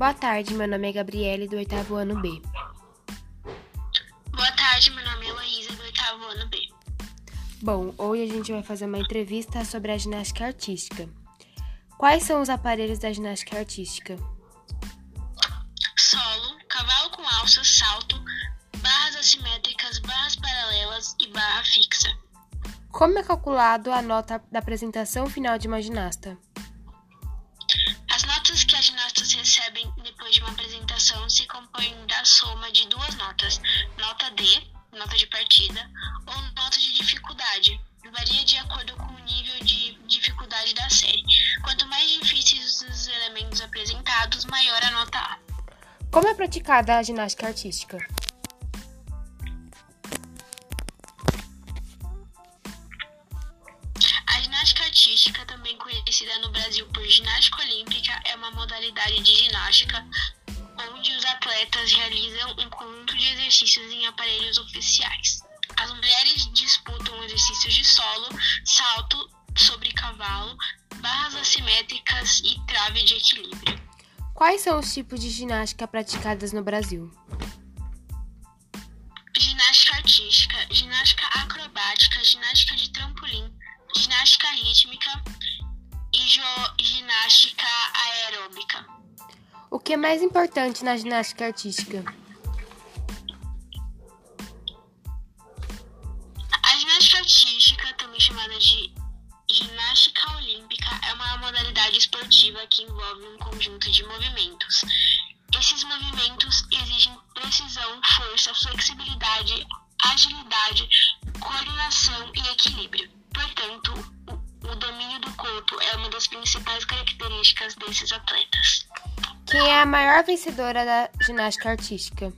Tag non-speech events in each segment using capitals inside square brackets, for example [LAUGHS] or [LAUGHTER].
Boa tarde, meu nome é Gabriele, do oitavo ano B. Boa tarde, meu nome é Heloísa, do oitavo ano B. Bom, hoje a gente vai fazer uma entrevista sobre a ginástica artística. Quais são os aparelhos da ginástica artística? Solo, cavalo com alça, salto, barras assimétricas, barras paralelas e barra fixa. Como é calculado a nota da apresentação final de uma ginasta? As notas que as recebem depois de uma apresentação se compõem da soma de duas notas, nota D, nota de partida, ou nota de dificuldade. Varia de acordo com o nível de dificuldade da série. Quanto mais difíceis os elementos apresentados, maior a nota A. Como é praticada a ginástica artística? Artística, também conhecida no Brasil por ginástica olímpica, é uma modalidade de ginástica onde os atletas realizam um conjunto de exercícios em aparelhos oficiais. As mulheres disputam exercícios de solo, salto sobre cavalo, barras assimétricas e trave de equilíbrio. Quais são os tipos de ginástica praticadas no Brasil? Ginástica artística, ginástica acrobática, ginástica de trampolim, ginástica rítmica e ginástica aeróbica. O que é mais importante na ginástica artística? A ginástica artística, também chamada de ginástica olímpica, é uma modalidade esportiva que envolve um conjunto de movimentos. Esses movimentos exigem precisão, força, flexibilidade, agilidade, coordenação e equilíbrio. Portanto, o domínio do corpo é uma das principais características desses atletas. Quem é a maior vencedora da ginástica artística?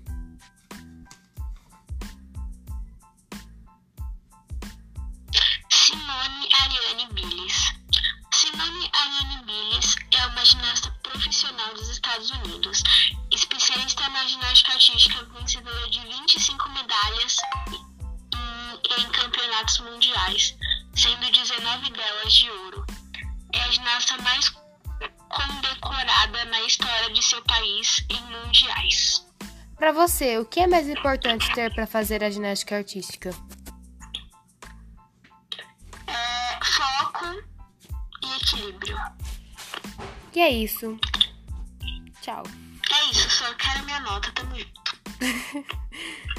Simone Ariane Biles. Simone Ariane Biles é uma ginasta profissional dos Estados Unidos, especialista na ginástica artística, vencedora de 25 medalhas em campeonatos mundiais, sendo 19 delas de ouro. É a ginasta mais condecorada na história de seu país em mundiais. Para você, o que é mais importante ter para fazer a ginástica artística? É, foco e equilíbrio. E é isso. Tchau. É isso, só quero minha nota, tamo junto. [LAUGHS]